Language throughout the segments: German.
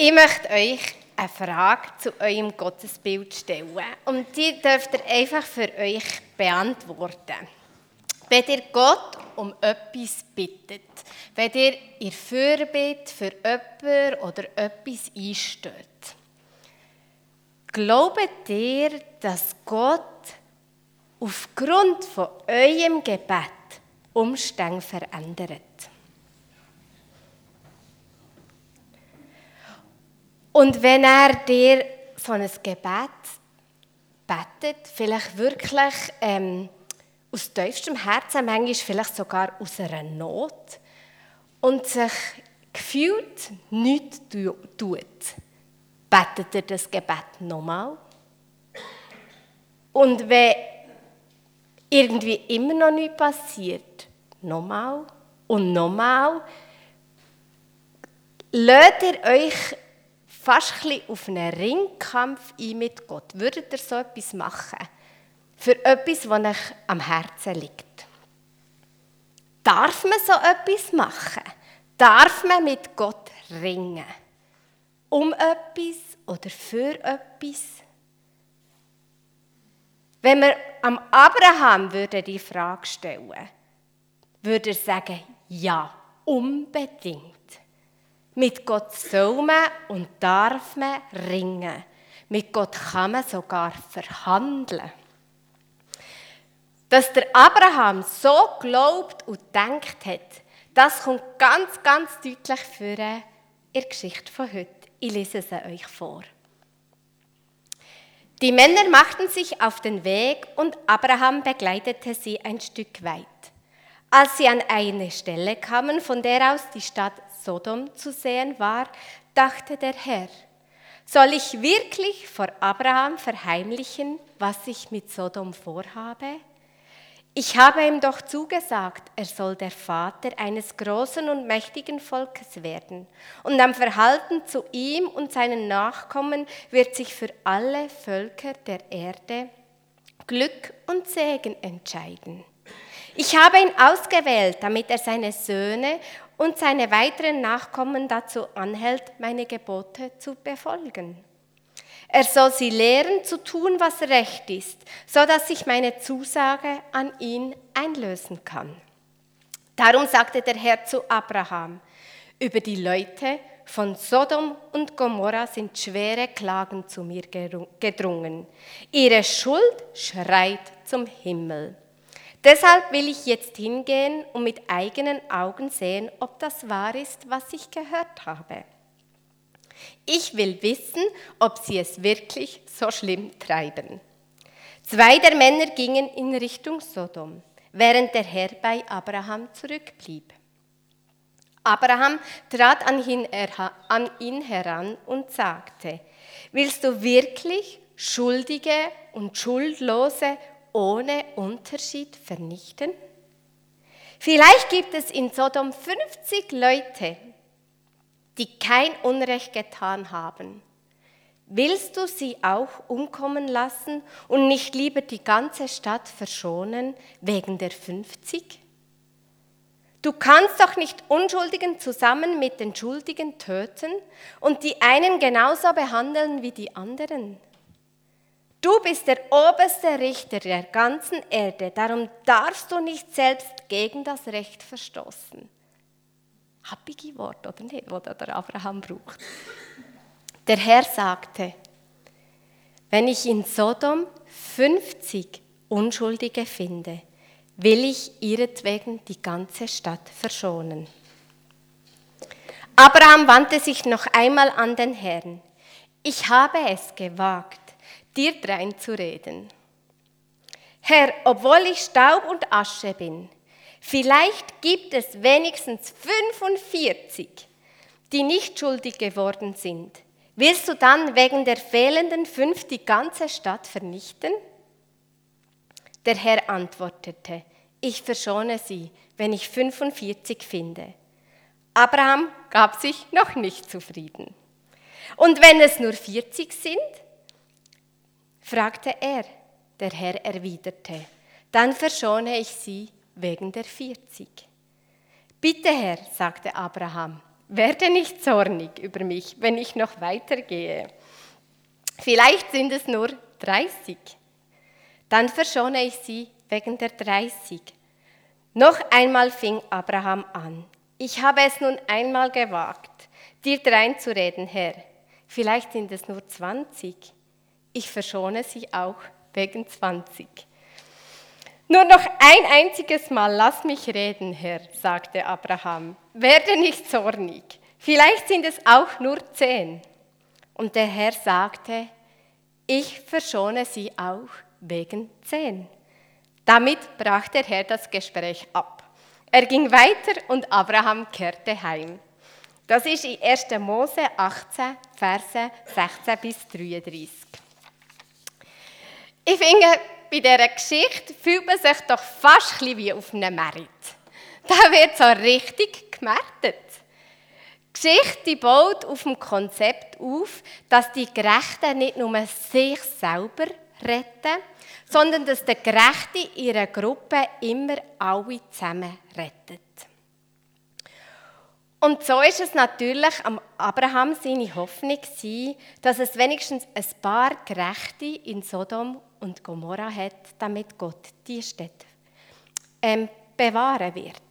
Ich möchte euch eine Frage zu eurem Gottesbild stellen. Und die dürft ihr einfach für euch beantworten. Wenn ihr Gott um etwas bittet, wenn ihr in Fürbitte für jemanden oder etwas einsteht, glaubt ihr, dass Gott aufgrund von eurem Gebet Umstände verändert? Und wenn er dir so ein Gebet betet, vielleicht wirklich ähm, aus tiefstem Herzen, manchmal vielleicht sogar aus einer Not und sich gefühlt nichts tut, betet er das Gebet nochmal. Und wenn irgendwie immer noch nichts passiert, nochmal und nochmal, lädt ihr euch fast ein auf einen Ringkampf ein mit Gott. Würdet ihr so etwas machen? Für etwas, was euch am Herzen liegt. Darf man so etwas machen? Darf man mit Gott ringen? Um etwas oder für etwas? Wenn wir am Abraham würde die Frage stellen, würde er sagen, ja, unbedingt. Mit Gott soll man und darf man ringen. Mit Gott kann man sogar verhandeln. Dass der Abraham so glaubt und denkt hat, das kommt ganz, ganz deutlich für in der Geschichte von heute. Ich lese es euch vor. Die Männer machten sich auf den Weg und Abraham begleitete sie ein Stück weit. Als sie an eine Stelle kamen, von der aus die Stadt Sodom zu sehen war, dachte der Herr, soll ich wirklich vor Abraham verheimlichen, was ich mit Sodom vorhabe? Ich habe ihm doch zugesagt, er soll der Vater eines großen und mächtigen Volkes werden, und am Verhalten zu ihm und seinen Nachkommen wird sich für alle Völker der Erde Glück und Segen entscheiden. Ich habe ihn ausgewählt, damit er seine Söhne und seine weiteren Nachkommen dazu anhält, meine Gebote zu befolgen. Er soll sie lehren zu tun, was recht ist, so dass ich meine Zusage an ihn einlösen kann. Darum sagte der Herr zu Abraham, über die Leute von Sodom und Gomorra sind schwere Klagen zu mir gedrungen. Ihre Schuld schreit zum Himmel. Deshalb will ich jetzt hingehen und mit eigenen Augen sehen, ob das wahr ist, was ich gehört habe. Ich will wissen, ob sie es wirklich so schlimm treiben. Zwei der Männer gingen in Richtung Sodom, während der Herr bei Abraham zurückblieb. Abraham trat an ihn, heran und sagte, willst du wirklich Schuldige und Schuldlose ohne Unterschied vernichten? Vielleicht gibt es in Sodom 50 Leute, die kein Unrecht getan haben. Willst du sie auch umkommen lassen und nicht lieber die ganze Stadt verschonen wegen der 50? Du kannst doch nicht Unschuldigen zusammen mit den Schuldigen töten und die einen genauso behandeln wie die anderen. Du bist der oberste Richter der ganzen Erde, darum darfst du nicht selbst gegen das Recht verstoßen. Happige Wort, oder nicht, wo der Abraham braucht. Der Herr sagte, wenn ich in Sodom 50 Unschuldige finde, will ich ihretwegen die ganze Stadt verschonen. Abraham wandte sich noch einmal an den Herrn. Ich habe es gewagt, dir dreinzureden. Herr, obwohl ich Staub und Asche bin, vielleicht gibt es wenigstens 45, die nicht schuldig geworden sind. Willst du dann wegen der fehlenden fünf die ganze Stadt vernichten? Der Herr antwortete, ich verschone sie, wenn ich 45 finde. Abraham gab sich noch nicht zufrieden. Und wenn es nur 40 sind? Fragte er. Der Herr erwiderte, dann verschone ich sie wegen der 40. Bitte, Herr, sagte Abraham, werde nicht zornig über mich, wenn ich noch weitergehe. Vielleicht sind es nur 30. Dann verschone ich sie wegen der 30. Noch einmal fing Abraham an. Ich habe es nun einmal gewagt, dir dreinzureden, Herr. Vielleicht sind es nur 20. Ich verschone sie auch wegen 20. Nur noch ein einziges Mal lass mich reden, Herr, sagte Abraham. Werde nicht zornig. Vielleicht sind es auch nur zehn. Und der Herr sagte, ich verschone sie auch wegen zehn. Damit brach der Herr das Gespräch ab. Er ging weiter und Abraham kehrte heim. Das ist in 1. Mose 18, Verse 16 bis 33. Ich finde, bei dieser Geschichte fühlt man sich doch fast ein wie auf einem Merit. Da wird so richtig gemertet. Die Geschichte baut auf dem Konzept auf, dass die Gerechten nicht nur sich selber retten, sondern dass der Gerechte ihre Gruppe immer alle zusammen rettet. Und so ist es natürlich am Abraham seine Hoffnung dass es wenigstens ein paar Gerechte in Sodom und Gomorra hat, damit Gott die Städte ähm, bewahren wird.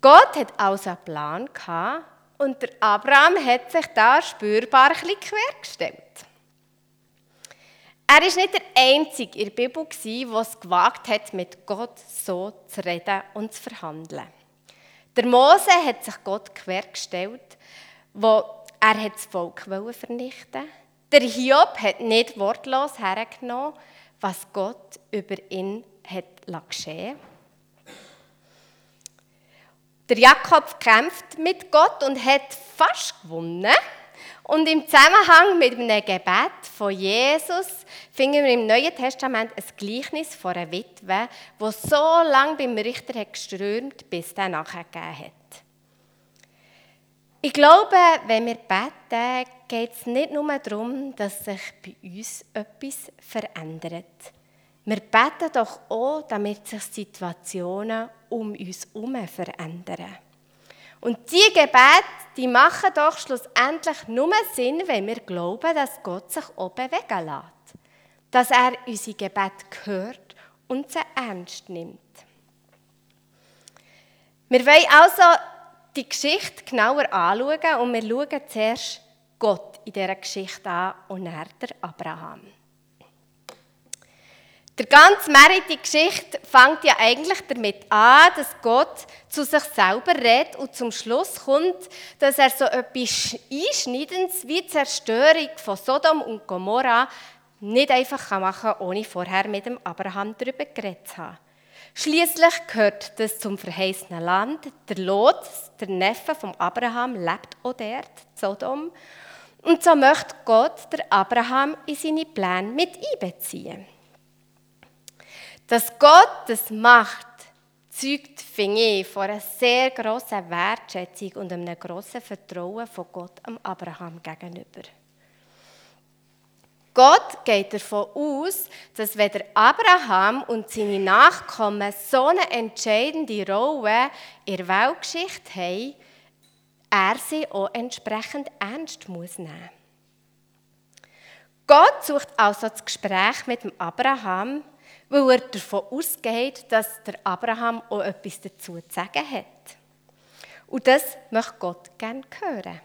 Gott hat also einen Plan gehabt und der Abraham hat sich da spürbar ein bisschen quergestellt. Er war nicht der Einzige in der Bibel, der es gewagt hat, mit Gott so zu reden und zu verhandeln. Der Mose hat sich Gott quergestellt, wo er das Volk vernichten wollte. Der Hiob hat nicht wortlos hergenommen, was Gott über ihn hat geschehen Der Jakob kämpft mit Gott und hat fast gewonnen. Und im Zusammenhang mit einem Gebet von Jesus finden wir im Neuen Testament ein Gleichnis von einer Witwe, wo so lange beim Richter hat geströmt, bis er nachgegeben hat. Ich glaube, wenn wir beten, geht es nicht nur darum, dass sich bei uns etwas verändert. Wir beten doch auch, damit sich Situationen um uns herum verändern. Und die Gebete, die machen doch schlussendlich nur Sinn, wenn wir glauben, dass Gott sich auch bewegen lässt. Dass er unsere Gebete hört und sie ernst nimmt. Wir wollen also die Geschichte genauer anschauen und wir schauen zuerst Gott in dieser Geschichte an und dann der Abraham. Der ganze Merit die Geschichte fängt ja eigentlich damit an, dass Gott zu sich selber redet und zum Schluss kommt, dass er so etwas Einschneidendes wie die Zerstörung von Sodom und Gomorra nicht einfach machen kann, ohne vorher mit dem Abraham darüber geredet zu haben. Schließlich gehört das zum verheißenen Land. Der Lot, der Neffe von Abraham, lebt auch dort, Sodom. Und so möchte Gott der Abraham in seine Pläne mit einbeziehen. Dass Gott das macht, zeugt, finde ich, von einer sehr grossen Wertschätzung und einem grossen Vertrauen von Gott am Abraham gegenüber. Gott geht davon aus, dass wenn der Abraham und seine Nachkommen so eine entscheidende Rolle in der Weltgeschichte haben, er sie auch entsprechend ernst muss nehmen Gott sucht also das Gespräch mit dem Abraham, weil er davon ausgeht, dass der Abraham auch etwas dazu zu sagen hat. Und das möchte Gott gerne hören.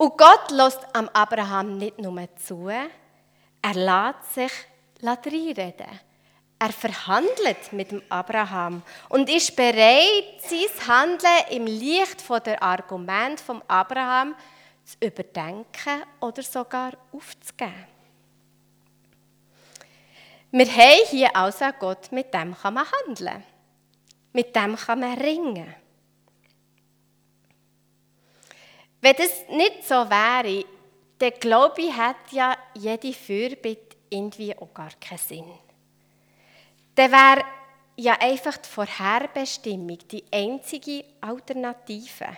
Und Gott lässt am Abraham nicht nur zu, er lässt sich reinreden. Er verhandelt mit dem Abraham und ist bereit, sein Handeln im Licht der Argument vom Abraham zu überdenken oder sogar aufzugeben. Wir haben hier also Gott, mit dem kann man handeln. Mit dem kann man ringen. Wenn das nicht so wäre, dann glaube ich, hat ja jede Fürbitte irgendwie auch gar keinen Sinn. Dann wäre ja einfach die Vorherbestimmung die einzige Alternative.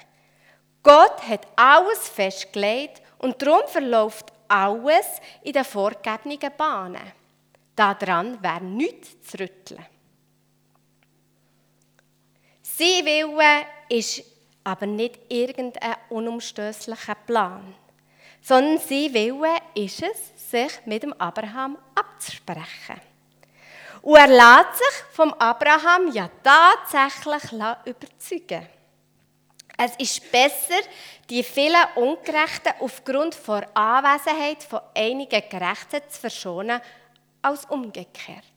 Gott hat alles festgelegt und darum verläuft alles in den vorgegebenen Bahnen. Daran wäre nichts zu rütteln. Sein Wille ist aber nicht irgendein unumstößlicher Plan, sondern sein Wille ist es, sich mit dem Abraham abzusprechen. Und er lässt sich vom Abraham ja tatsächlich überzeugen. Es ist besser, die vielen Ungerechten aufgrund der Anwesenheit von einigen Gerechten zu verschonen, als umgekehrt.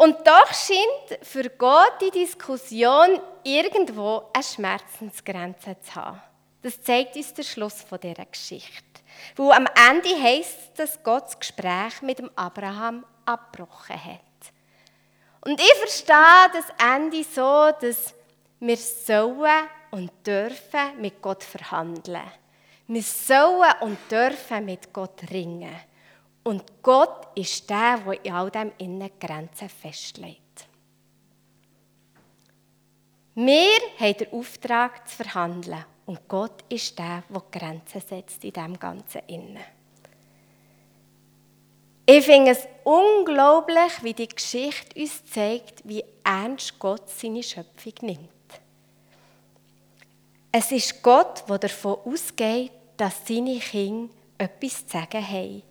Und doch scheint für Gott die Diskussion irgendwo eine Schmerzensgrenze zu haben. Das zeigt uns der Schluss von dieser Geschichte. Wo am Ende heißt es, dass Gott das Gespräch mit dem Abraham abgebrochen hat. Und ich verstehe das Ende so, dass wir sollen und dürfen mit Gott verhandeln. Wir sollen und dürfen mit Gott ringen. Und Gott ist der, der in all dem innen Grenzen festlegt. Wir haben den Auftrag zu verhandeln. Und Gott ist der, der Grenzen setzt in dem Ganzen innen. Ich finde es unglaublich, wie die Geschichte uns zeigt, wie ernst Gott seine Schöpfung nimmt. Es ist Gott, der davon ausgeht, dass seine Kinder etwas zu sagen haben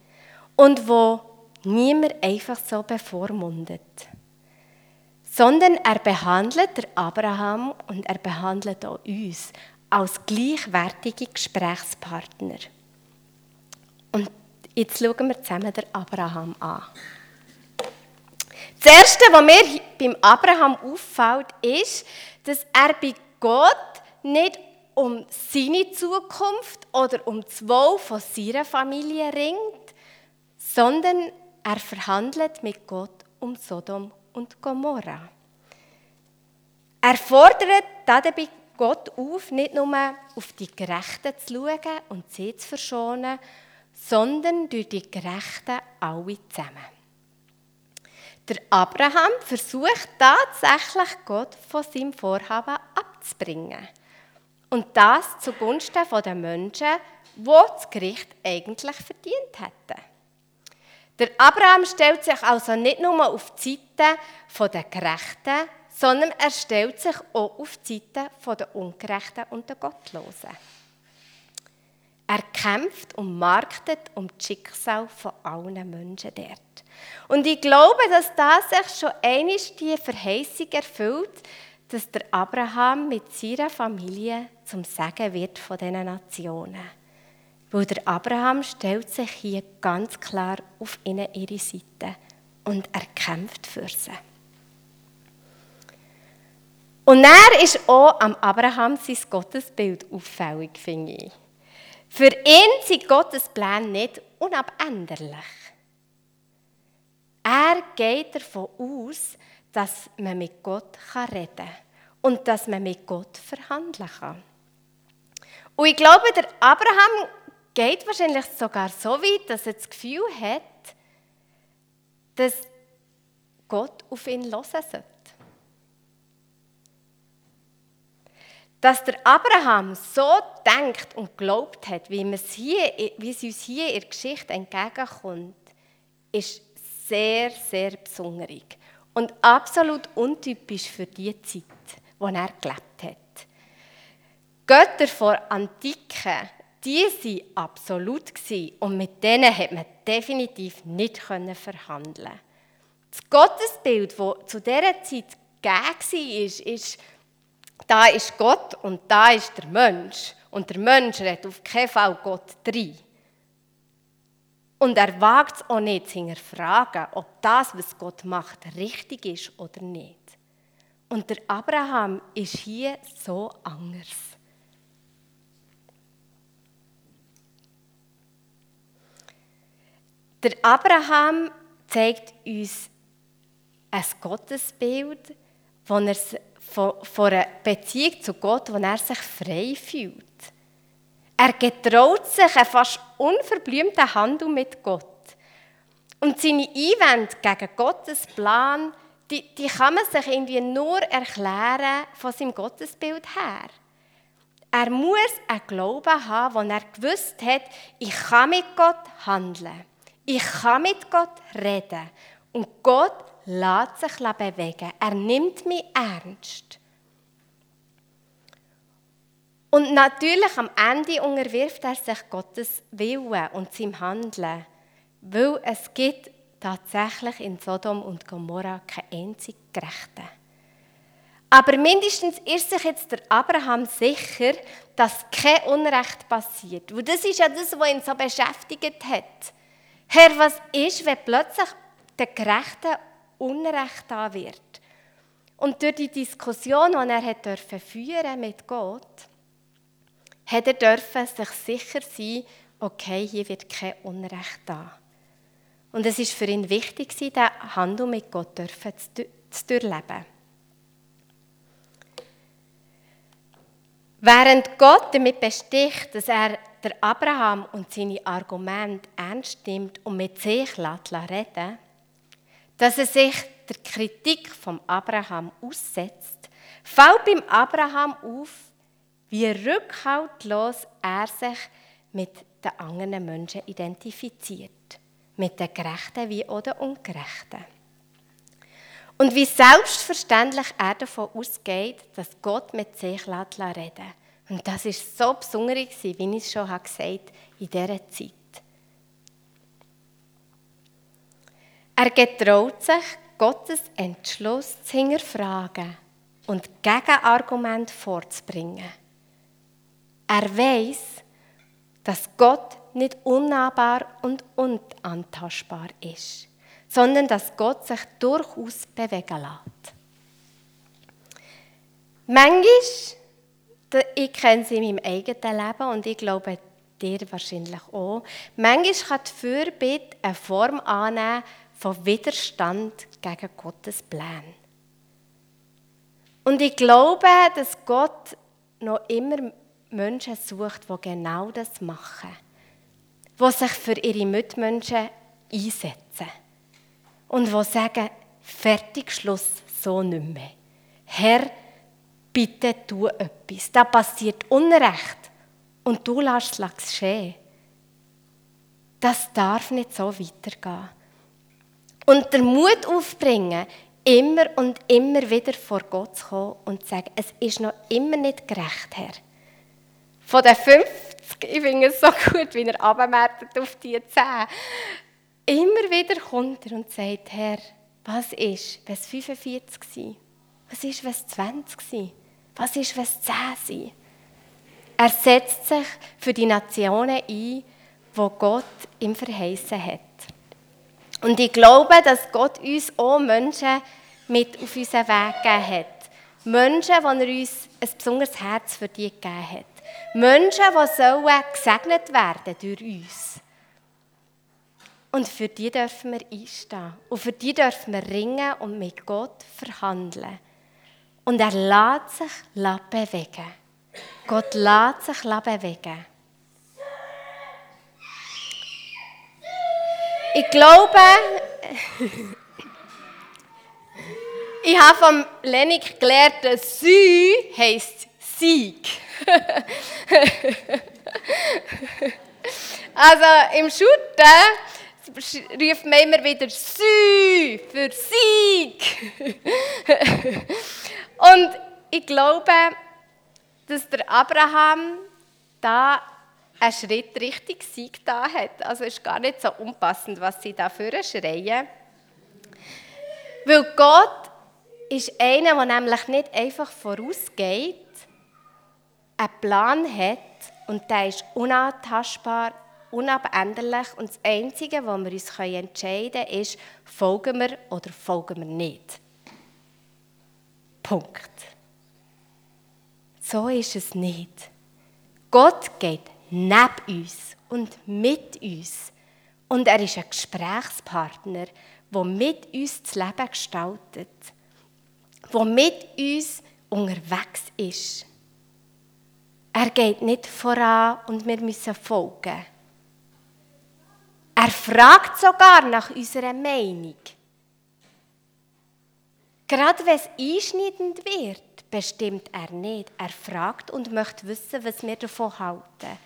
und wo niemand einfach so bevormundet. Sondern er behandelt der Abraham und er behandelt auch uns als gleichwertige Gesprächspartner. Und jetzt schauen wir zusammen den Abraham an. Das Erste, was mir beim Abraham auffällt, ist, dass er bei Gott nicht um seine Zukunft oder um das Wohl von seiner Familie ringt, sondern er verhandelt mit Gott um Sodom und Gomorra. Er fordert dabei Gott auf, nicht nur auf die Gerechten zu schauen und sie zu verschonen, sondern durch die Gerechten alle zusammen. Der Abraham versucht tatsächlich Gott von seinem Vorhaben abzubringen. Und das zugunsten der Menschen, die das Gericht eigentlich verdient hätten. Der Abraham stellt sich also nicht nur auf die Seite der Gerechten, sondern er stellt sich auch auf die Seite der Ungerechten und der Gottlosen. Er kämpft und marktet um das Schicksal von allen Menschen dort. Und ich glaube, dass das sich schon einmal die Verheißung erfüllt, dass der Abraham mit seiner Familie zum Segen wird von diesen Nationen. Weil der Abraham stellt sich hier ganz klar auf ihnen ihre Seite und er kämpft für sie. Und er ist auch am Abraham sein Gottesbild auffällig, finde ich. Für ihn sind Gottes Pläne nicht unabänderlich. Er geht davon aus, dass man mit Gott reden kann und dass man mit Gott verhandeln kann. Und ich glaube, der Abraham geht wahrscheinlich sogar so weit, dass er das Gefühl hat, dass Gott auf ihn hören sollte. Dass der Abraham so denkt und glaubt hat, wie, es, hier, wie es uns hier in der Geschichte entgegenkommt, ist sehr, sehr besonderig und absolut untypisch für die Zeit, in der er gelebt hat. Götter vor Antike, die waren absolut und mit denen hat man definitiv nicht verhandeln. Das Gottesbild, das zu dieser Zeit gegeben war, ist, da ist Gott und da ist der Mensch. Und der Mensch redet auf keinen Fall Gott drin. Und er wagt es auch nicht zu hinterfragen, ob das, was Gott macht, richtig ist oder nicht. Und der Abraham ist hier so anders. Der Abraham zeigt uns ein Gottesbild, von, von einer Beziehung zu Gott, wo er sich frei fühlt. Er getraut sich einen fast unverblümten Handel mit Gott. Und seine Einwände gegen Gottes Plan, die, die kann man sich irgendwie nur erklären von seinem Gottesbild her. Er muss einen Glauben haben, wo er gewusst hat, ich kann mit Gott handeln. Ich kann mit Gott reden. Und Gott lässt sich bewegen. Er nimmt mich ernst. Und natürlich am Ende unterwirft er sich Gottes Willen und seinem Handeln, weil es gibt tatsächlich in Sodom und Gomorra keinen einzigen Gerechten. Aber mindestens ist sich jetzt der Abraham sicher, dass kein Unrecht passiert. Und das ist ja das, was ihn so beschäftigt hat. Herr, was ist, wenn plötzlich der Gerechten Unrecht da wird? Und durch die Diskussion, die er hat dürfen führen mit Gott, hat er dürfen sich sicher sein, okay, hier wird kein Unrecht da. Und es ist für ihn wichtig, diesen Handel mit Gott dürfen zu durchleben. Während Gott damit besticht, dass er der Abraham und seine Argumente ernst nimmt und mit sich reden dass er sich der Kritik vom Abraham aussetzt, fällt beim Abraham auf, wie rückhaltlos er sich mit den anderen Menschen identifiziert, mit den Gerechten wie auch den Ungerechten. Und wie selbstverständlich er davon ausgeht, dass Gott mit sich reden lässt. Und das ist so besonders, wie ich es schon gesagt habe, in dieser Zeit. Er getraut sich, Gottes Entschluss zu hinterfragen und Gegenargumente vorzubringen. Er weiß, dass Gott nicht unnahbar und unantastbar ist, sondern dass Gott sich durchaus bewegen lässt. Manchmal, ich kenne sie in meinem eigenen Leben und ich glaube, dir wahrscheinlich auch, manchmal kann die Fürbitte eine Form annehmen von Widerstand gegen Gottes Plan. Und ich glaube, dass Gott noch immer Menschen sucht, die genau das machen. Die sich für ihre Mitmenschen einsetzen. Und die sagen, fertig, Schluss, so nicht mehr. Herr, bitte tu etwas. Da passiert Unrecht. Und du lässt es geschehen. Das darf nicht so weitergehen. Und den Mut aufbringen, immer und immer wieder vor Gott zu kommen und zu sagen, es ist noch immer nicht gerecht, Herr. Von den 50, ich finde es so gut, wie er abmerkt auf die 10. Immer wieder kommt er und sagt, Herr, was ist, wenn es 45 war? Was ist, wenn es 20 war? Was ist, wenn es 10 sind? Er setzt sich für die Nationen ein, wo Gott ihm verheißen hat. Und ich glaube, dass Gott uns auch Menschen mit auf unseren Weg gegeben hat. Menschen, die er uns ein besonderes Herz für die gegeben hat. Menschen, die sollen gesegnet werden durch uns. Und für die dürfen wir einstehen. Und für die dürfen wir ringen und mit Gott verhandeln. Und er lässt sich bewegen. Gott lässt sich bewegen. Ich glaube, ich habe von Lenik gelernt, dass Sü heisst Sieg. also im Shooten ruft man immer wieder Sü für Sieg. Und ich glaube, dass der Abraham da einen Schritt richtig Sieg da hat. Also ist gar nicht so unpassend, was sie da schreien. Weil Gott ist einer, der nämlich nicht einfach vorausgeht, einen Plan hat und der ist unantastbar, unabänderlich und das Einzige, was wir uns entscheiden können, ist, folgen wir oder folgen wir nicht. Punkt. So ist es nicht. Gott geht neben uns und mit uns. Und er ist ein Gesprächspartner, der mit uns das Leben gestaltet, der mit uns unterwegs ist. Er geht nicht voran und wir müssen folgen. Er fragt sogar nach unserer Meinung. Gerade wenn es einschneidend wird, bestimmt er nicht. Er fragt und möchte wissen, was wir davon halten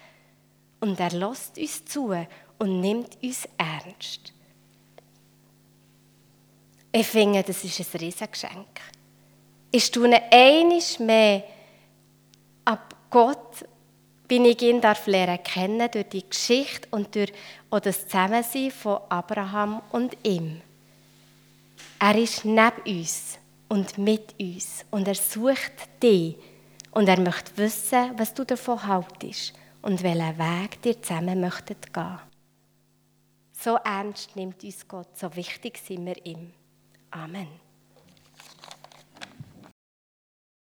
und er lässt uns zu und nimmt uns ernst. Ich finde, das ist ein Riesengeschenk. Ich tue einiges mehr ab Gott, bin ich ihn darf lernen kennen durch die Geschichte und durch auch das Zusammensein von Abraham und ihm. Er ist neben uns und mit uns und er sucht dich und er möchte wissen, was du davon haltest und welchen Weg dir zusammen möchtet gehen. So ernst nimmt uns Gott, so wichtig sind wir ihm. Amen.